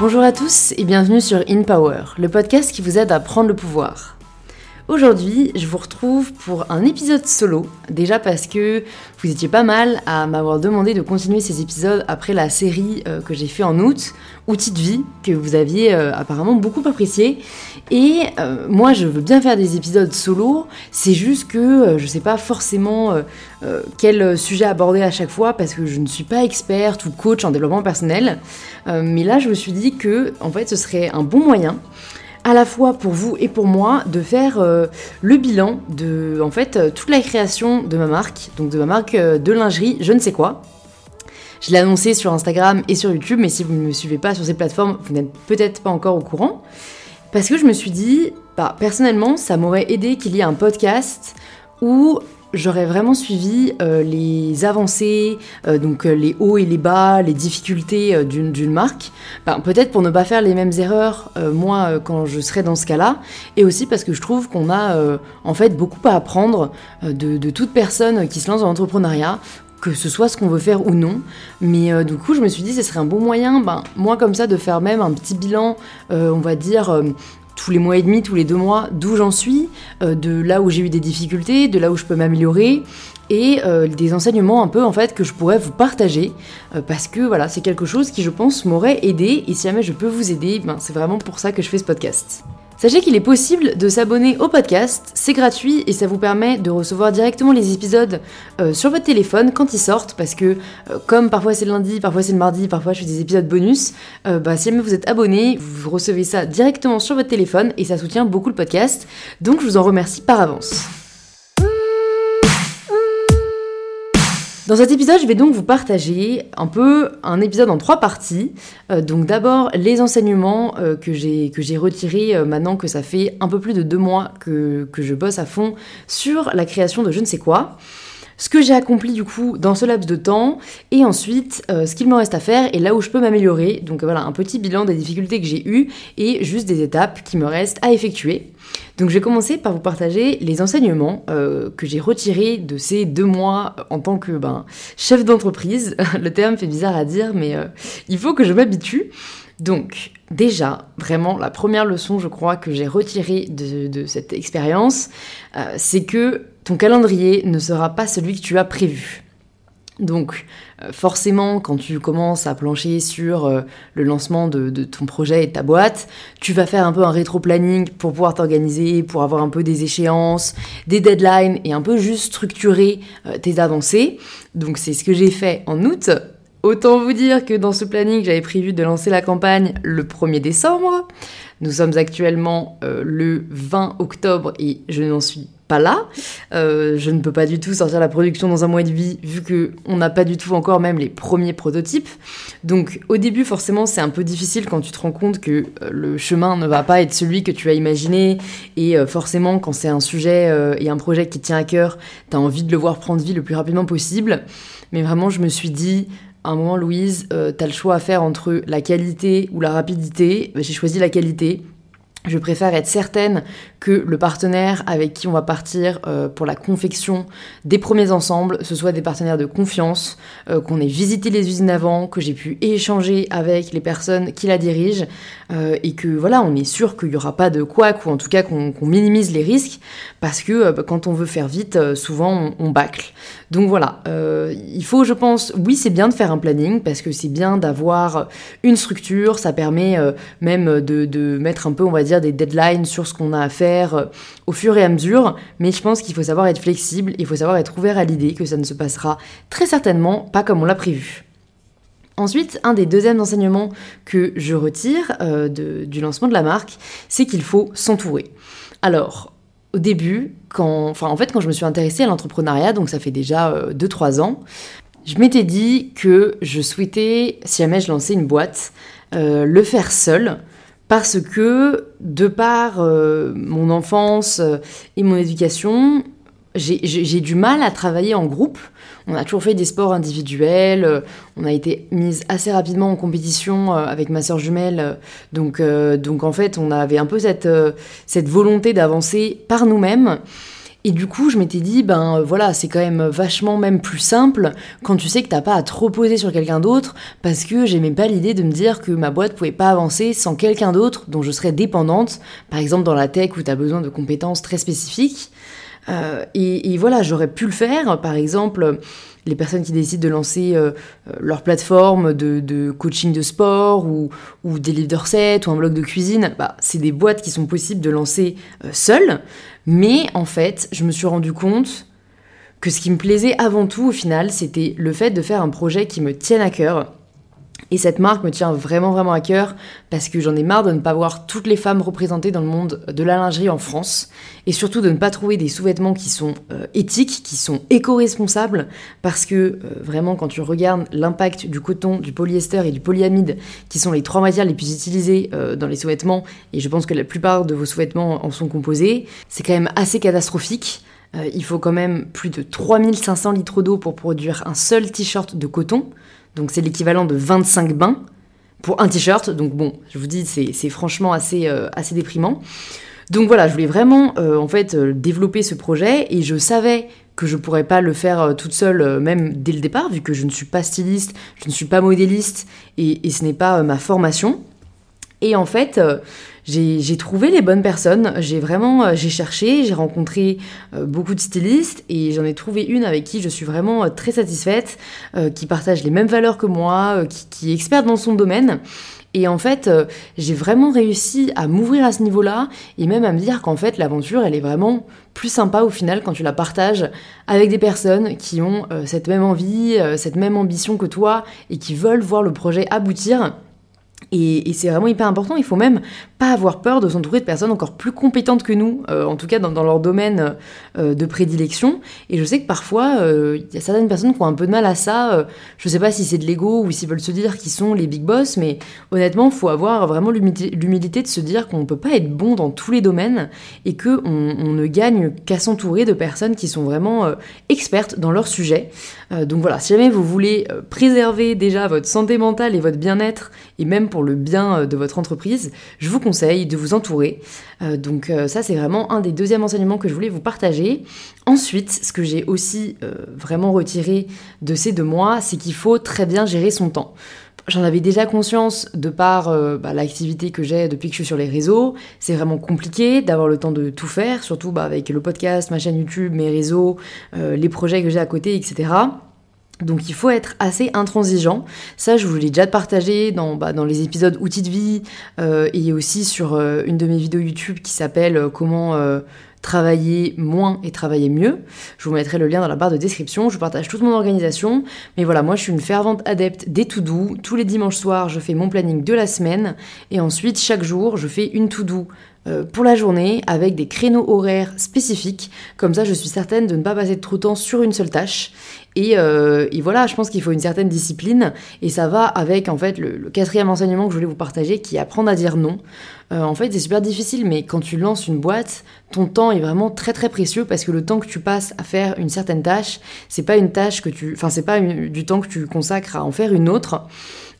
Bonjour à tous et bienvenue sur In Power, le podcast qui vous aide à prendre le pouvoir. Aujourd'hui, je vous retrouve pour un épisode solo, déjà parce que vous étiez pas mal à m'avoir demandé de continuer ces épisodes après la série euh, que j'ai fait en août, Outils de vie, que vous aviez euh, apparemment beaucoup apprécié. Et euh, moi, je veux bien faire des épisodes solo, c'est juste que je sais pas forcément quel sujet aborder à chaque fois parce que je ne suis pas experte ou coach en développement personnel. mais là, je me suis dit que en fait, ce serait un bon moyen à la fois pour vous et pour moi de faire euh, le bilan de en fait euh, toute la création de ma marque, donc de ma marque euh, de lingerie, je ne sais quoi. Je l'ai annoncé sur Instagram et sur YouTube, mais si vous ne me suivez pas sur ces plateformes, vous n'êtes peut-être pas encore au courant. Parce que je me suis dit, bah, personnellement, ça m'aurait aidé qu'il y ait un podcast où j'aurais vraiment suivi euh, les avancées, euh, donc euh, les hauts et les bas, les difficultés d'une marque, ben, peut-être pour ne pas faire les mêmes erreurs moi quand je serai dans ce cas-là, et aussi parce que je trouve qu'on a en fait beaucoup à apprendre de, toute personne qui se lance dans l'entrepreneuriat que ce soit ce qu'on veut faire ou non. Mais du coup, je me suis dit, ce serait un bon moyen, ben, moi comme ça, de faire même un petit bilan, on va dire, tous les mois et demi, tous les deux mois, d'où j'en suis, euh, de là où j'ai eu des difficultés, de là où je peux m'améliorer, et euh, des enseignements un peu en fait que je pourrais vous partager, euh, parce que voilà, c'est quelque chose qui je pense m'aurait aidé, et si jamais je peux vous aider, ben, c'est vraiment pour ça que je fais ce podcast. Sachez qu'il est possible de s'abonner au podcast, c'est gratuit et ça vous permet de recevoir directement les épisodes euh, sur votre téléphone quand ils sortent parce que euh, comme parfois c'est le lundi, parfois c'est le mardi, parfois je fais des épisodes bonus, euh, bah, si jamais vous êtes abonné, vous recevez ça directement sur votre téléphone et ça soutient beaucoup le podcast. Donc je vous en remercie par avance. Dans cet épisode, je vais donc vous partager un peu un épisode en trois parties. Euh, donc d'abord les enseignements euh, que j'ai retirés euh, maintenant que ça fait un peu plus de deux mois que, que je bosse à fond sur la création de je ne sais quoi ce que j'ai accompli du coup dans ce laps de temps, et ensuite ce qu'il me reste à faire et là où je peux m'améliorer. Donc voilà, un petit bilan des difficultés que j'ai eues et juste des étapes qui me restent à effectuer. Donc je vais commencer par vous partager les enseignements euh, que j'ai retirés de ces deux mois en tant que ben, chef d'entreprise. Le terme fait bizarre à dire, mais euh, il faut que je m'habitue. Donc déjà, vraiment, la première leçon, je crois, que j'ai retirée de, cette expérience, euh, c'est que ton calendrier ne sera pas celui que tu as prévu. Donc euh, forcément, quand tu commences à plancher sur euh, le lancement de, ton projet et de ta boîte, tu vas faire un peu un rétro-planning pour pouvoir t'organiser, pour avoir un peu des échéances, des deadlines et un peu juste structurer euh, tes avancées. Donc c'est ce que j'ai fait en août. Autant vous dire que dans ce planning, j'avais prévu de lancer la campagne le 1er décembre. Nous sommes actuellement le 20 octobre et je n'en suis pas là. Euh, je ne peux pas du tout sortir la production dans un mois et demi vu que on n'a pas du tout encore même les premiers prototypes. Donc au début forcément c'est un peu difficile quand tu te rends compte que euh, le chemin ne va pas être celui que tu as imaginé et euh, forcément quand c'est un sujet et un projet qui tient à cœur, tu as envie de le voir prendre vie le plus rapidement possible. Mais vraiment je me suis dit à un moment Louise, tu as le choix à faire entre la qualité ou la rapidité. Bah, j'ai choisi la qualité je préfère être certaine que le partenaire avec qui on va partir euh, pour la confection des premiers ensembles, ce soit des partenaires de confiance, euh, qu'on ait visité les usines avant, que j'ai pu échanger avec les personnes qui la dirigent, euh, et que voilà, on est sûr qu'il n'y aura pas de couac, ou en tout cas qu'on minimise les risques, parce que quand on veut faire vite, souvent on, bâcle. Donc voilà, il faut, je pense, oui, c'est bien de faire un planning, parce que c'est bien d'avoir une structure, ça permet même de mettre un peu, on va dire, des deadlines sur ce qu'on a à faire euh, au fur et à mesure, mais je pense qu'il faut savoir être flexible, il faut savoir être ouvert à l'idée que ça ne se passera très certainement pas comme on l'a prévu. Ensuite, un des deuxièmes enseignements que je retire euh, du lancement de la marque, c'est qu'il faut s'entourer. Alors, au début, quand, enfin, en fait, quand je me suis intéressée à l'entrepreneuriat, donc ça fait déjà 2-3 euh, ans, je m'étais dit que je souhaitais, si jamais je lançais une boîte, le faire seul, parce que de par euh, mon enfance euh, et mon éducation, j'ai du mal à travailler en groupe. On a toujours fait des sports individuels, euh, on a été mise assez rapidement en compétition avec ma soeur jumelle, donc, en fait on avait un peu cette volonté d'avancer par nous-mêmes. Et du coup, je m'étais dit, ben voilà, c'est quand même vachement même plus simple quand tu sais que t'as pas à trop poser sur quelqu'un d'autre, parce que j'aimais pas l'idée de me dire que ma boîte pouvait pas avancer sans quelqu'un d'autre dont je serais dépendante, par exemple dans la tech où t'as besoin de compétences très spécifiques. Euh, et, voilà, j'aurais pu le faire, par exemple les personnes qui décident de lancer euh, leur plateforme de, coaching de sport ou, des livres de recettes ou un blog de cuisine, bah, c'est des boîtes qui sont possibles de lancer euh, seules. Mais en fait, je me suis rendu compte que ce qui me plaisait avant tout au final, c'était le fait de faire un projet qui me tienne à cœur et cette marque me tient vraiment vraiment à cœur parce que j'en ai marre de ne pas voir toutes les femmes représentées dans le monde de la lingerie en France et surtout de ne pas trouver des sous-vêtements qui sont euh, éthiques, qui sont éco-responsables parce que euh, vraiment quand tu regardes l'impact du coton, du polyester et du polyamide qui sont les trois matières les plus utilisées euh, dans les sous-vêtements et je pense que la plupart de vos sous-vêtements en sont composés, c'est quand même assez catastrophique. il faut quand même plus de 3500 litres d'eau pour produire un seul t-shirt de coton. Donc c'est l'équivalent de 25 bains pour un t-shirt. Donc bon, je vous dis, c'est franchement assez, euh, assez déprimant. Donc voilà, je voulais vraiment euh, en fait euh, développer ce projet et je savais que je pourrais pas le faire toute seule même dès le départ vu que je ne suis pas styliste, je ne suis pas modéliste et ce n'est pas ma formation. Et en fait, j'ai trouvé les bonnes personnes. J'ai vraiment, euh, j'ai cherché, j'ai rencontré euh, beaucoup de stylistes et j'en ai trouvé une avec qui je suis vraiment euh, très satisfaite, qui partage les mêmes valeurs que moi, qui, est experte dans son domaine. Et en fait, j'ai vraiment réussi à m'ouvrir à ce niveau-là et même à me dire qu'en fait, l'aventure, elle est vraiment plus sympa au final quand tu la partages avec des personnes qui ont cette même envie, cette même ambition que toi et qui veulent voir le projet aboutir. Et, c'est vraiment hyper important. Il faut même pas avoir peur de s'entourer de personnes encore plus compétentes que nous, euh, en tout cas dans, leur domaine euh, de prédilection. Et je sais que parfois, euh, il y a certaines personnes qui ont un peu de mal à ça. je sais pas si c'est de l'ego ou s'ils veulent se dire qu'ils sont les big boss, mais honnêtement, faut avoir vraiment l'humilité de se dire qu'on peut pas être bon dans tous les domaines et qu'on on ne gagne qu'à s'entourer de personnes qui sont vraiment expertes dans leur sujet. donc voilà, si jamais vous voulez préserver déjà votre santé mentale et votre bien-être, et même pour le bien euh, de votre entreprise, je vous conseille de vous entourer. Euh, donc euh, ça, c'est vraiment un des deuxièmes enseignements que je voulais vous partager. Ensuite, ce que j'ai aussi vraiment retiré de ces deux mois, c'est qu'il faut très bien gérer son temps. J'en avais déjà conscience de par bah, l'activité que j'ai depuis que je suis sur les réseaux. C'est vraiment compliqué d'avoir le temps de tout faire, surtout bah, avec le podcast, ma chaîne YouTube, mes réseaux, les projets que j'ai à côté, etc. Donc il faut être assez intransigeant. Ça, je vous l'ai déjà partagé dans, bah, les épisodes outils de vie euh, et aussi sur euh, une de mes vidéos YouTube qui s'appelle euh, Comment travailler moins et travailler mieux. Je vous mettrai le lien dans la barre de description. Je partage toute mon organisation. Mais voilà, moi je suis une fervente adepte des to-do. Tous les dimanches soirs, je fais mon planning de la semaine. Et ensuite, chaque jour, je fais une to-do pour la journée avec des créneaux horaires spécifiques. Comme ça, je suis certaine de ne pas passer trop de temps sur une seule tâche. Euh, et, voilà, je pense qu'il faut une certaine discipline, et ça va avec en fait le, quatrième enseignement que je voulais vous partager, qui est apprendre à dire non. Euh, en fait, c'est super difficile, mais quand tu lances une boîte, ton temps est vraiment très très précieux parce que le temps que tu passes à faire une certaine tâche, c'est pas une tâche que tu, enfin c'est pas du temps que tu consacres à en faire une autre.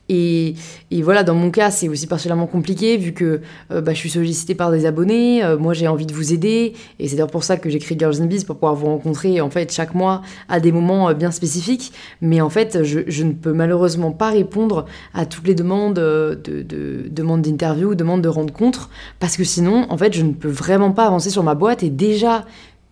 Et, voilà, dans mon cas, c'est aussi particulièrement compliqué vu que euh, bah, je suis sollicitée par des abonnés. Euh, moi, j'ai envie de vous aider. Et c'est d'ailleurs pour ça que créé Girls in Biz pour pouvoir vous rencontrer en fait chaque mois à des moments euh, bien spécifiques. Mais en fait, je, ne peux malheureusement pas répondre à toutes les demandes de, de demandes d'interview, demandes de rencontres parce que sinon, en fait, je ne peux vraiment pas avancer sur ma boîte. Et déjà,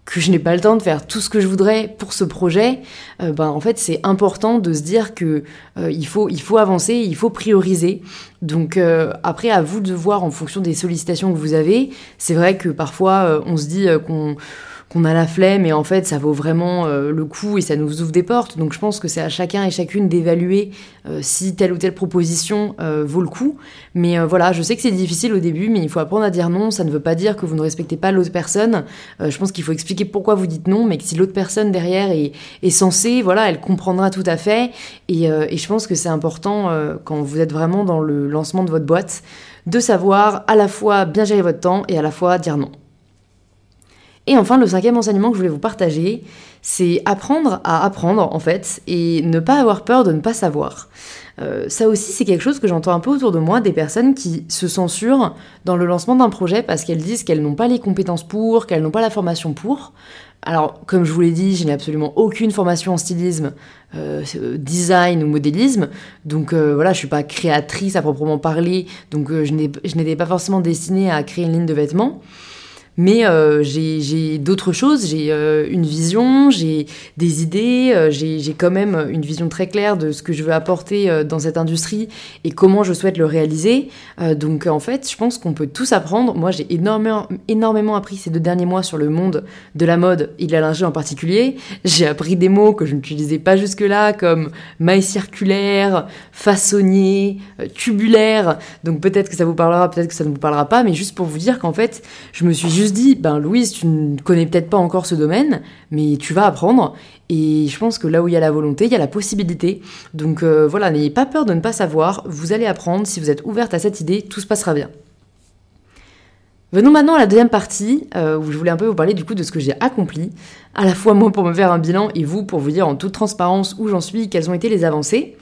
que je n'ai pas le temps de faire tout ce que je voudrais pour ce projet, euh, ben en fait c'est important de se dire que euh, il faut il faut avancer, il faut prioriser. Donc euh, après à vous de voir en fonction des sollicitations que vous avez. C'est vrai que parfois on se dit qu'on qu'on a la flemme et en fait ça vaut vraiment euh, le coup et ça nous ouvre des portes. Donc je pense que c'est à chacun et chacune d'évaluer euh, si telle ou telle proposition euh, vaut le coup. Mais voilà, je sais que c'est difficile au début, mais il faut apprendre à dire non. Ça ne veut pas dire que vous ne respectez pas l'autre personne. je pense qu'il faut expliquer pourquoi vous dites non, mais que si l'autre personne derrière est, est, censée, voilà, elle comprendra tout à fait. Et, et je pense que c'est important quand vous êtes vraiment dans le lancement de votre boîte de savoir à la fois bien gérer votre temps et à la fois dire non. Et enfin, le cinquième enseignement que je voulais vous partager, c'est apprendre à apprendre en fait et ne pas avoir peur de ne pas savoir. Euh, ça aussi, c'est quelque chose que j'entends un peu autour de moi, des personnes qui se censurent dans le lancement d'un projet parce qu'elles disent qu'elles n'ont pas les compétences pour, qu'elles n'ont pas la formation pour. alors, comme je vous l'ai dit, je n'ai absolument aucune formation en stylisme, euh, design ou modélisme. Donc voilà, je suis pas créatrice à proprement parler. Donc je n'étais pas forcément destinée à créer une ligne de vêtements. Mais euh, j'ai d'autres choses, j'ai euh, une vision, j'ai des idées, euh, j'ai quand même une vision très claire de ce que je veux apporter dans cette industrie et comment je souhaite le réaliser. donc en fait, je pense qu'on peut tous apprendre. Moi, j'ai énormément, appris ces deux derniers mois sur le monde de la mode et de la lingerie en particulier. J'ai appris des mots que je n'utilisais pas jusque-là, comme maille circulaire, façonnier, tubulaire. Donc peut-être que ça vous parlera, peut-être que ça ne vous parlera pas, mais juste pour vous dire qu'en fait, je me suis juste dit, ben Louise, tu ne connais peut-être pas encore ce domaine, mais tu vas apprendre. Et je pense que là où il y a la volonté, il y a la possibilité. Donc euh, voilà, n'ayez pas peur de ne pas savoir, vous allez apprendre, si vous êtes ouverte à cette idée, tout se passera bien. Venons maintenant à la deuxième partie, euh, où je voulais un peu vous parler du coup de ce que j'ai accompli, à la fois moi pour me faire un bilan et vous pour vous dire en toute transparence où j'en suis, quelles ont été les avancées.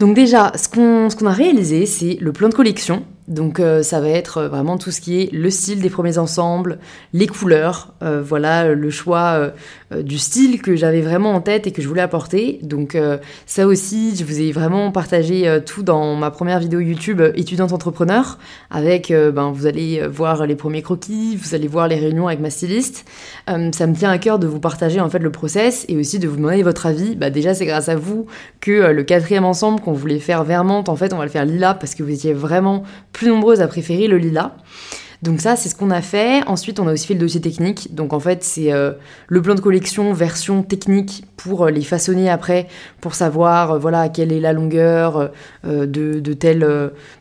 Donc déjà, ce qu'on a réalisé, c'est le plan de collection. Donc euh, ça va être euh, vraiment tout ce qui est le style des premiers ensembles, les couleurs, euh, voilà le choix du style que j'avais vraiment en tête et que je voulais apporter. Donc ça aussi, je vous ai vraiment partagé tout dans ma première vidéo YouTube étudiante entrepreneur avec ben vous allez voir les premiers croquis, vous allez voir les réunions avec ma styliste. ça me tient à cœur de vous partager en fait le process et aussi de vous demander votre avis. Bah déjà c'est grâce à vous que le quatrième ensemble qu'on voulait faire vermente en fait on va le faire lila parce que vous étiez vraiment plus nombreuses à préférer le lilas. Donc ça, c'est ce qu'on a fait. Ensuite, on a aussi fait le dossier technique. Donc en fait, c'est euh, le plan de collection version technique pour euh, les façonner après, pour savoir euh, voilà quelle est la longueur de, de, telle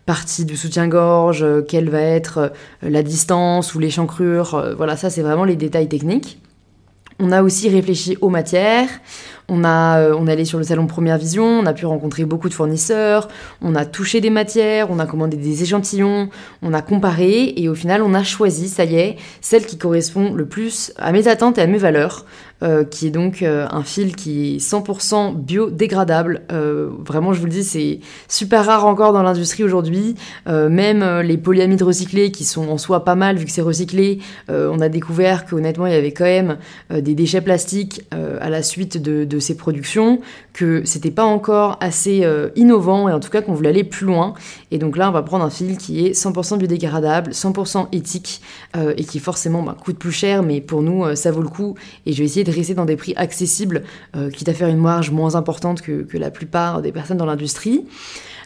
partie du soutien-gorge, quelle va être la distance ou l'échancrure. voilà, ça c'est vraiment les détails techniques. On a aussi réfléchi aux matières. On, a, euh, on est allé sur le salon Première Vision, on a pu rencontrer beaucoup de fournisseurs, on a touché des matières, on a commandé des échantillons, on a comparé et au final on a choisi, ça y est, celle qui correspond le plus à mes attentes et à mes valeurs. Euh, qui est donc euh, un fil qui est 100% biodégradable. Vraiment, je vous le dis, c'est super rare encore dans l'industrie aujourd'hui. même les polyamides recyclés, qui sont en soi pas mal vu que c'est recyclé, on a découvert qu'honnêtement, il y avait quand même des déchets plastiques à la suite de, de, ces productions, que c'était pas encore assez innovant et en tout cas qu'on voulait aller plus loin. Et donc là, on va prendre un fil qui est 100% biodégradable, 100% éthique et qui forcément bah, coûte plus cher, mais pour nous, ça vaut le coup. Et je vais essayer de rester dans des prix accessibles, euh, quitte à faire une marge moins importante que, la plupart des personnes dans l'industrie.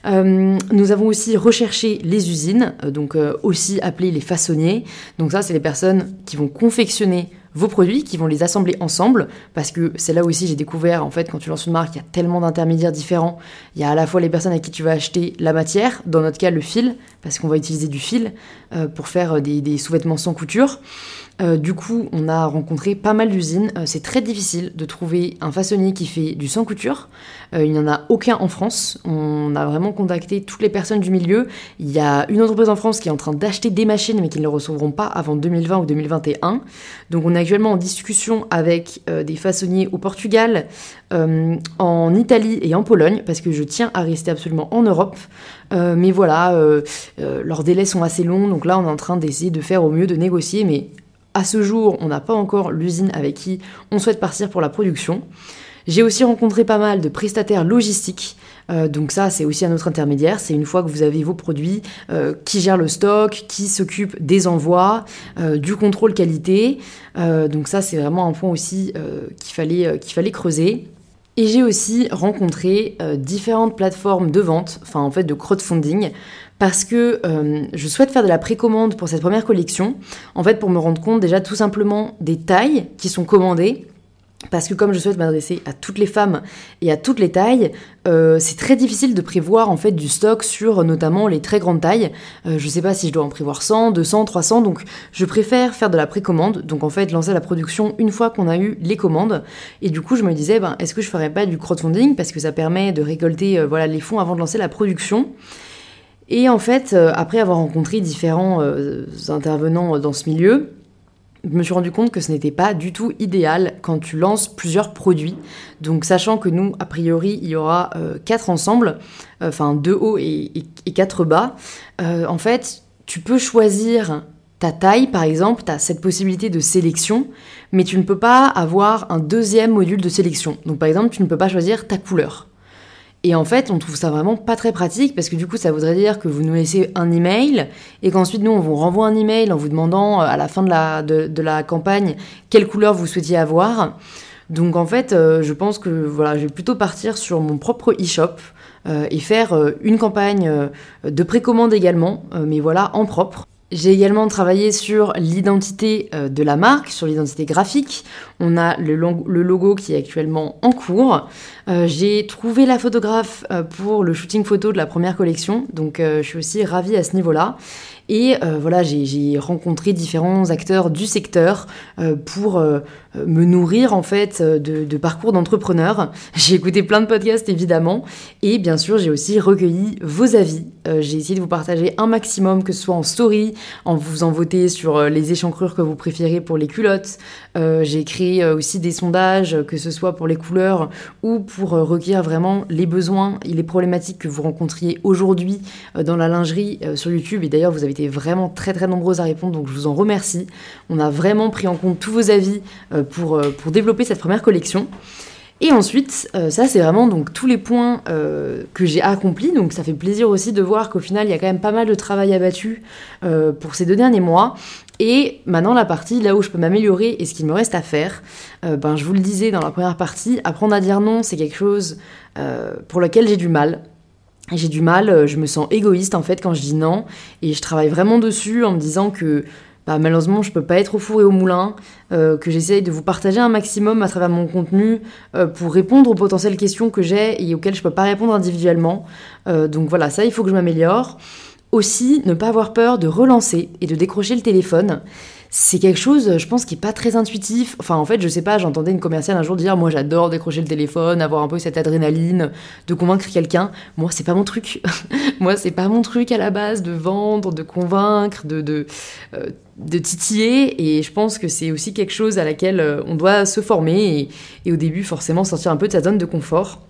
Euh, nous avons aussi recherché les usines, euh, donc aussi appelées les façonniers. Donc ça, c'est les personnes qui vont confectionner vos produits, qui vont les assembler ensemble, parce que c'est là aussi j'ai découvert, en fait, quand tu lances une marque, il y a tellement d'intermédiaires différents. Il y a à la fois les personnes à qui tu vas acheter la matière, dans notre cas le fil, parce qu'on va utiliser du fil pour faire des, des sous-vêtements sans couture. Euh, du coup, on a rencontré pas mal d'usines. Euh, c'est très difficile de trouver un façonnier qui fait du sans couture. Euh, il n'y en a aucun en France. On a vraiment contacté toutes les personnes du milieu. Il y a une entreprise en France qui est en train d'acheter des machines, mais qui ne les recevront pas avant 2020 ou 2021. Donc, on est actuellement en discussion avec des façonniers au Portugal, en Italie et en Pologne, parce que je tiens à rester absolument en Europe. mais voilà, leurs délais sont assez longs, donc là on est en train d'essayer de faire au mieux, de négocier, mais à ce jour, on n'a pas encore l'usine avec qui on souhaite partir pour la production. J'ai aussi rencontré pas mal de prestataires logistiques. Euh, donc ça, c'est aussi un autre intermédiaire. C'est une fois que vous avez vos produits, euh, qui gère le stock, qui s'occupe des envois, euh, du contrôle qualité. donc ça, c'est vraiment un point aussi qu'il fallait, fallait creuser. Et j'ai aussi rencontré différentes plateformes de vente, enfin en fait de crowdfunding, parce que je souhaite faire de la précommande pour cette première collection, en fait pour me rendre compte déjà tout simplement des tailles qui sont commandées, parce que comme je souhaite m'adresser à toutes les femmes et à toutes les tailles, euh, c'est très difficile de prévoir en fait du stock sur notamment les très grandes tailles. Euh, je sais pas si je dois en prévoir 100, 200, 300, donc je préfère faire de la précommande, donc en fait lancer la production une fois qu'on a eu les commandes. Et du coup je me disais, ben, est-ce que je ferais pas du crowdfunding? Parce que ça permet de récolter voilà les fonds avant de lancer la production. Et en fait, euh, après avoir rencontré différents euh, intervenants dans ce milieu, je me suis rendu compte que ce n'était pas du tout idéal quand tu lances plusieurs produits. Donc sachant que nous, a priori, il y aura euh, quatre ensembles, enfin deux hauts et, quatre bas, en fait, tu peux choisir ta taille, par exemple, tu as cette possibilité de sélection, mais tu ne peux pas avoir un deuxième module de sélection. Donc par exemple, tu ne peux pas choisir ta couleur. Et en fait, on trouve ça vraiment pas très pratique parce que du coup, ça voudrait dire que vous nous laissez un email et qu'ensuite, nous, on vous renvoie un email en vous demandant euh, à la fin de la, de, la campagne quelle couleur vous souhaitiez avoir. Donc en fait, euh, je pense que voilà, je vais plutôt partir sur mon propre e-shop euh, et faire une campagne de précommande également, mais voilà, en propre. J'ai également travaillé sur l'identité euh, de la marque, sur l'identité graphique. On a le, logo qui est actuellement en cours. Euh, j'ai trouvé la photographe euh, pour le shooting photo de la première collection, donc je suis aussi ravie à ce niveau-là. Et voilà, j'ai rencontré différents acteurs du secteur pour me nourrir en fait de, parcours d'entrepreneurs. J'ai écouté plein de podcasts évidemment, et bien sûr j'ai aussi recueilli vos avis. j'ai essayé de vous partager un maximum, que ce soit en story, en vous en voter sur euh, les échancrures que vous préférez pour les culottes. Euh, j'ai créé euh, aussi des sondages, que ce soit pour les couleurs ou pour recueillir vraiment les besoins et les problématiques que vous rencontriez aujourd'hui dans la lingerie sur YouTube. Et d'ailleurs, vous avez été vraiment très très nombreux à répondre, donc je vous en remercie. On a vraiment pris en compte tous vos avis pour, pour développer cette première collection. Et ensuite, euh, ça c'est vraiment donc tous les points euh, que j'ai accomplis. Donc ça fait plaisir aussi de voir qu'au final il y a quand même pas mal de travail abattu euh, pour ces deux derniers mois. Et maintenant la partie là où je peux m'améliorer et ce qu'il me reste à faire, ben je vous le disais dans la première partie, apprendre à dire non c'est quelque chose pour lequel j'ai du mal. J'ai du mal, je me sens égoïste en fait quand je dis non et je travaille vraiment dessus en me disant que bah, malheureusement, je peux pas être au four et au moulin, euh, que j'essaye de vous partager un maximum à travers mon contenu euh, pour répondre aux potentielles questions que j'ai et auxquelles je peux pas répondre individuellement. Euh, donc voilà, ça, il faut que je m'améliore. Aussi, ne pas avoir peur de relancer et de décrocher le téléphone c'est quelque chose, je pense, qui est pas très intuitif. Enfin, en fait, je sais pas, j'entendais une commerciale un jour dire Moi, j'adore décrocher le téléphone, avoir un peu cette adrénaline, de convaincre quelqu'un. Moi, c'est pas mon truc. Moi, c'est pas mon truc à la base de vendre, de convaincre, de, de, euh, de titiller. Et je pense que c'est aussi quelque chose à laquelle euh, on doit se former et, et au début, forcément, sortir un peu de sa zone de confort.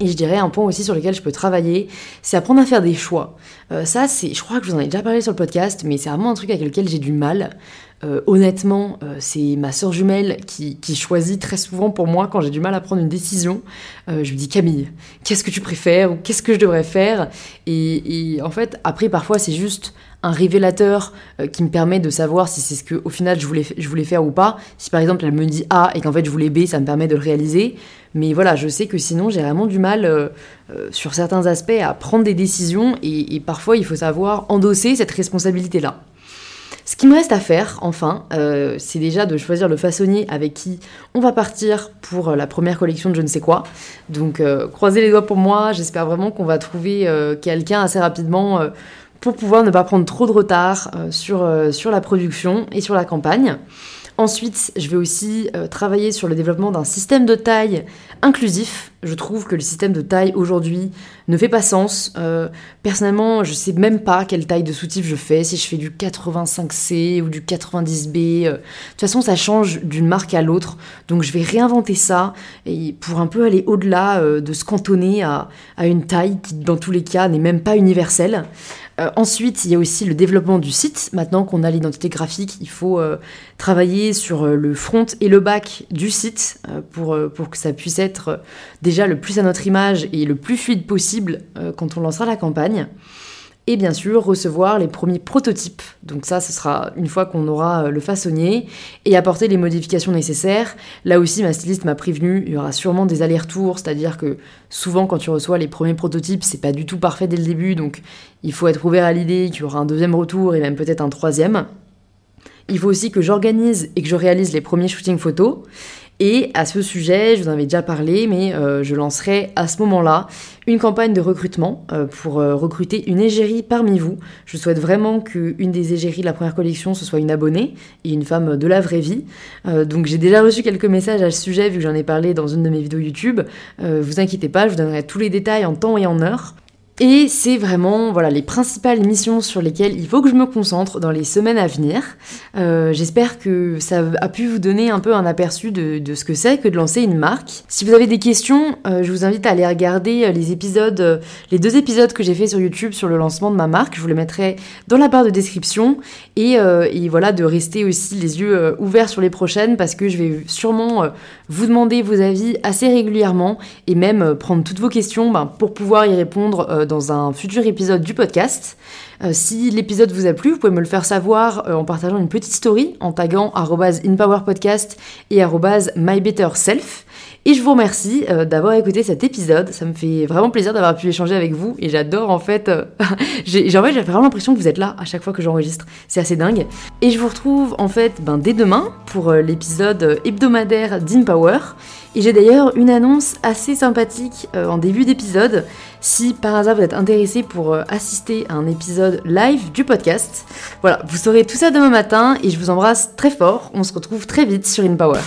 Et je dirais un point aussi sur lequel je peux travailler, c'est apprendre à faire des choix. Euh, ça, c'est, je crois que je vous en ai déjà parlé sur le podcast, mais c'est vraiment un truc avec lequel j'ai du mal. Euh, honnêtement, euh, c'est ma soeur jumelle qui, choisit très souvent pour moi quand j'ai du mal à prendre une décision. je lui dis Camille, qu'est-ce que tu préfères ou qu'est-ce que je devrais faire? Et, en fait, après, parfois, c'est juste un révélateur qui me permet de savoir si c'est ce que au final je voulais, je voulais faire ou pas. Si par exemple elle me dit A et qu'en fait je voulais B, ça me permet de le réaliser. Mais voilà, je sais que sinon j'ai vraiment du mal euh, euh, sur certains aspects à prendre des décisions et, parfois il faut savoir endosser cette responsabilité-là. Ce qui me reste à faire, enfin, euh, c'est déjà de choisir le façonnier avec qui on va partir pour la première collection de je ne sais quoi. Donc, croisez les doigts pour moi. J'espère vraiment qu'on va trouver quelqu'un assez rapidement pour pouvoir ne pas prendre trop de retard sur, sur la production et sur la campagne. Ensuite, je vais aussi euh, travailler sur le développement d'un système de taille inclusif. Je trouve que le système de taille aujourd'hui ne fait pas sens. Euh, personnellement, je sais même pas quelle taille de soutif je fais, si je fais du 85C ou du 90B. Euh, de toute façon, ça change d'une marque à l'autre. Donc je vais réinventer ça pour un peu aller au-delà de se cantonner à une taille qui, dans tous les cas, n'est même pas universelle. Euh, ensuite, il y a aussi le développement du site. Maintenant qu'on a l'identité graphique, il faut euh, travailler sur euh, le front et le back du site pour, pour que ça puisse être déjà le plus à notre image et le plus fluide possible quand on lancera la campagne et bien sûr recevoir les premiers prototypes. Donc ça, ce sera une fois qu'on aura euh, le façonnier et apporter les modifications nécessaires. Là aussi, ma styliste m'a prévenu, il y aura sûrement des allers-retours, c'est-à-dire que souvent quand tu reçois les premiers prototypes, c'est pas du tout parfait dès le début, donc il faut être ouvert à l'idée qu'il y aura un deuxième retour et même peut-être un troisième. Il faut aussi que j'organise et que je réalise les premiers shootings photos. Et à ce sujet, je vous en avais déjà parlé, mais euh, je lancerai à ce moment-là une campagne de recrutement euh, pour euh, recruter une égérie parmi vous. Je souhaite vraiment qu'une des égéries de la première collection, ce soit une abonnée et une femme de la vraie vie. donc j'ai déjà reçu quelques messages à ce sujet, vu que j'en ai parlé dans une de mes vidéos YouTube. vous inquiétez pas, je vous donnerai tous les détails en temps et en heure. Et c'est vraiment voilà, les principales missions sur lesquelles il faut que je me concentre dans les semaines à venir. Euh, j'espère que ça a pu vous donner un peu un aperçu de, ce que c'est que de lancer une marque. Si vous avez des questions, euh, je vous invite à aller regarder euh, les épisodes, les deux épisodes que j'ai fait sur YouTube sur le lancement de ma marque. Je vous les mettrai dans la barre de description. Et, voilà, de rester aussi les yeux ouverts sur les prochaines parce que je vais sûrement vous demander vos avis assez régulièrement et même prendre toutes vos questions ben, pour pouvoir y répondre dans un futur épisode du podcast. Euh, si l'épisode vous a plu, vous pouvez me le faire savoir euh, en partageant une petite story en taguant @inpowerpodcast et mybetterself. Et je vous remercie euh, d'avoir écouté cet épisode. Ça me fait vraiment plaisir d'avoir pu échanger avec vous. Et j'adore en fait. j'ai j'ai vraiment l'impression que vous êtes là à chaque fois que j'enregistre. C'est assez dingue. Et je vous retrouve en fait ben, dès demain pour l'épisode hebdomadaire d'InPower. Et j'ai d'ailleurs une annonce assez sympathique en début d'épisode. Si par hasard vous êtes intéressé pour euh, assister à un épisode live du podcast, voilà, vous saurez tout ça demain matin et je vous embrasse très fort. On se retrouve très vite sur InPower.